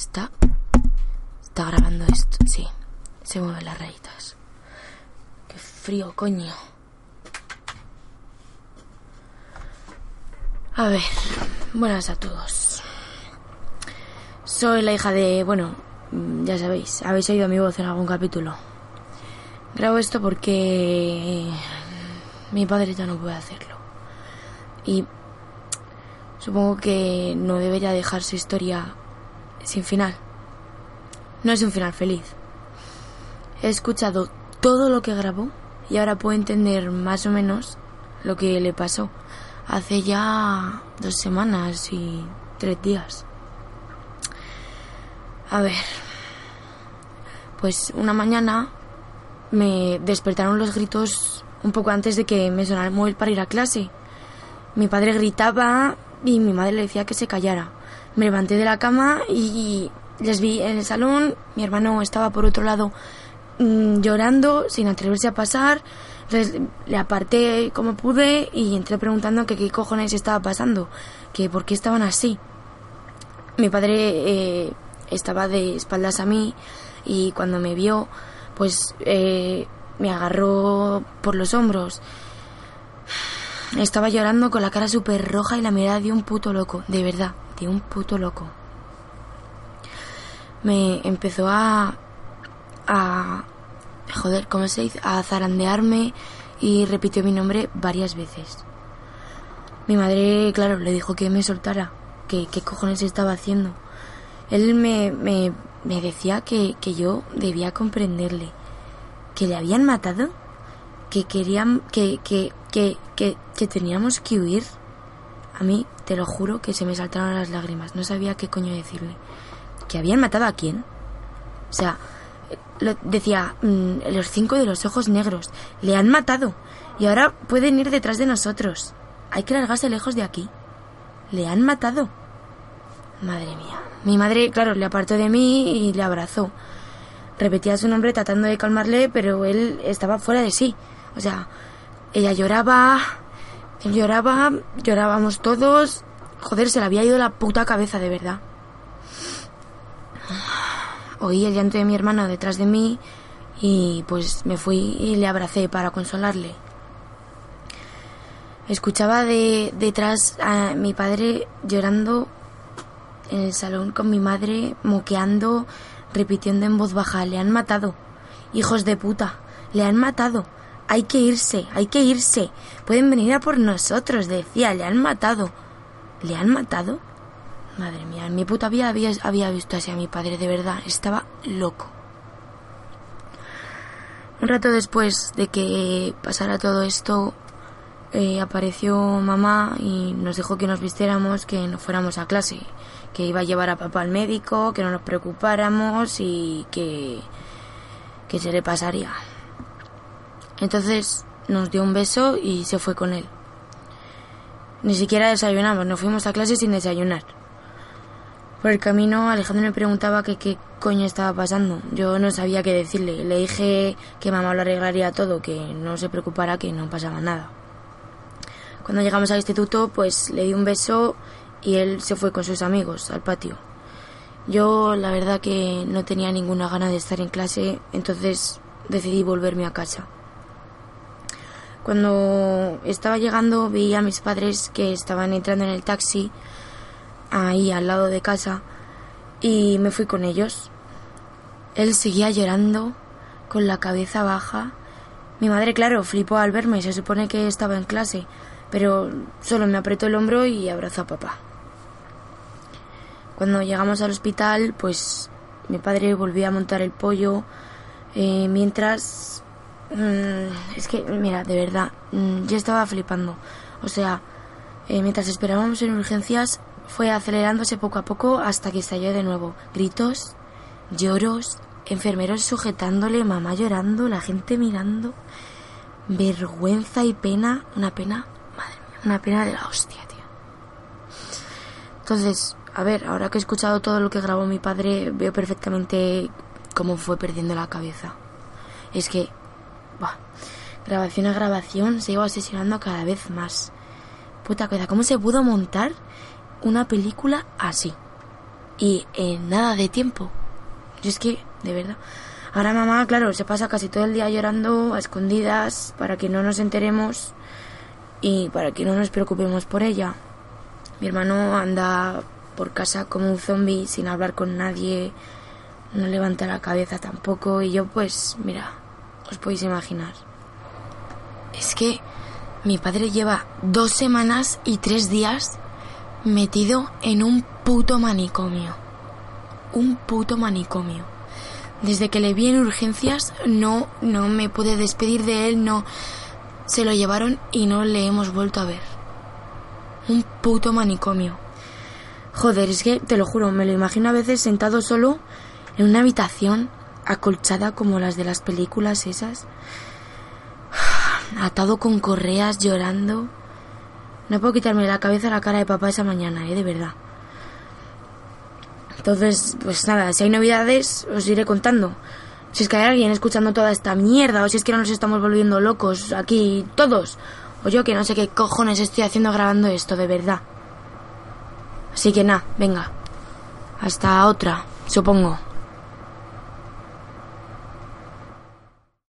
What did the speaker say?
Está. Está grabando esto. Sí. Se mueven las rayitas. Qué frío, coño. A ver. Buenas a todos. Soy la hija de. Bueno, ya sabéis. Habéis oído mi voz en algún capítulo. Grabo esto porque. Mi padre ya no puede hacerlo. Y. Supongo que no debería dejar su historia sin final. No es un final feliz. He escuchado todo lo que grabó y ahora puedo entender más o menos lo que le pasó hace ya dos semanas y tres días. A ver, pues una mañana me despertaron los gritos un poco antes de que me sonara el móvil para ir a clase. Mi padre gritaba y mi madre le decía que se callara. Me levanté de la cama y les vi en el salón. Mi hermano estaba por otro lado mm, llorando sin atreverse a pasar. Entonces le aparté como pude y entré preguntando que qué cojones estaba pasando, que por qué estaban así. Mi padre eh, estaba de espaldas a mí y cuando me vio, pues eh, me agarró por los hombros. Estaba llorando con la cara súper roja y la mirada de un puto loco, de verdad, un puto loco. Me empezó a... joder, ¿cómo se dice? A zarandearme y repitió mi nombre varias veces. Mi madre, claro, le dijo que me soltara, que qué cojones estaba haciendo. Él me, me, me decía que, que yo debía comprenderle, que le habían matado, que querían, que, que, que, que, que teníamos que huir. A mí, te lo juro, que se me saltaron las lágrimas. No sabía qué coño decirle. ¿Que habían matado a quién? O sea, lo, decía, mm, los cinco de los ojos negros. Le han matado. Y ahora pueden ir detrás de nosotros. Hay que largarse lejos de aquí. Le han matado. Madre mía. Mi madre, claro, le apartó de mí y le abrazó. Repetía su nombre tratando de calmarle, pero él estaba fuera de sí. O sea, ella lloraba, lloraba, llorábamos todos. Joder, se le había ido la puta cabeza de verdad. Oí el llanto de mi hermano detrás de mí y pues me fui y le abracé para consolarle. Escuchaba de detrás a mi padre llorando en el salón con mi madre, moqueando, repitiendo en voz baja, le han matado. Hijos de puta, le han matado. Hay que irse, hay que irse. Pueden venir a por nosotros, decía, le han matado. ¿Le han matado? Madre mía, mi puta vida había, había visto así a mi padre, de verdad, estaba loco. Un rato después de que pasara todo esto, eh, apareció mamá y nos dijo que nos vistiéramos, que no fuéramos a clase, que iba a llevar a papá al médico, que no nos preocupáramos y que, que se le pasaría. Entonces nos dio un beso y se fue con él. Ni siquiera desayunamos, nos fuimos a clase sin desayunar. Por el camino Alejandro me preguntaba qué coño estaba pasando. Yo no sabía qué decirle. Le dije que mamá lo arreglaría todo, que no se preocupara, que no pasaba nada. Cuando llegamos al instituto, pues le di un beso y él se fue con sus amigos al patio. Yo la verdad que no tenía ninguna gana de estar en clase, entonces decidí volverme a casa. Cuando estaba llegando vi a mis padres que estaban entrando en el taxi ahí al lado de casa y me fui con ellos. Él seguía llorando con la cabeza baja. Mi madre, claro, flipó al verme, se supone que estaba en clase, pero solo me apretó el hombro y abrazó a papá. Cuando llegamos al hospital, pues mi padre volvió a montar el pollo, eh, mientras... Mmm, es que, mira, de verdad, mmm, yo estaba flipando. O sea, eh, mientras esperábamos en urgencias, fue acelerándose poco a poco hasta que estalló de nuevo. Gritos, lloros, enfermeros sujetándole, mamá llorando, la gente mirando. Vergüenza y pena, una pena, madre mía, una pena de la hostia, tío. Entonces, a ver, ahora que he escuchado todo lo que grabó mi padre, veo perfectamente cómo fue perdiendo la cabeza. Es que, bah, grabación a grabación se iba asesinando cada vez más. Puta cosa, ¿cómo se pudo montar una película así? y en nada de tiempo. Yo es que, de verdad. Ahora mamá, claro, se pasa casi todo el día llorando a escondidas para que no nos enteremos y para que no nos preocupemos por ella. Mi hermano anda por casa como un zombie sin hablar con nadie, no levanta la cabeza tampoco y yo pues, mira, os podéis imaginar. Es que mi padre lleva dos semanas y tres días metido en un puto manicomio. Un puto manicomio. Desde que le vi en urgencias no no me pude despedir de él, no se lo llevaron y no le hemos vuelto a ver. Un puto manicomio. Joder, es que te lo juro, me lo imagino a veces sentado solo en una habitación acolchada como las de las películas esas atado con correas, llorando. No puedo quitarme la cabeza la cara de papá esa mañana, ¿eh? De verdad. Entonces, pues nada, si hay novedades, os iré contando. Si es que hay alguien escuchando toda esta mierda, o si es que no nos estamos volviendo locos aquí todos, o yo que no sé qué cojones estoy haciendo grabando esto, de verdad. Así que nada, venga. Hasta otra, supongo.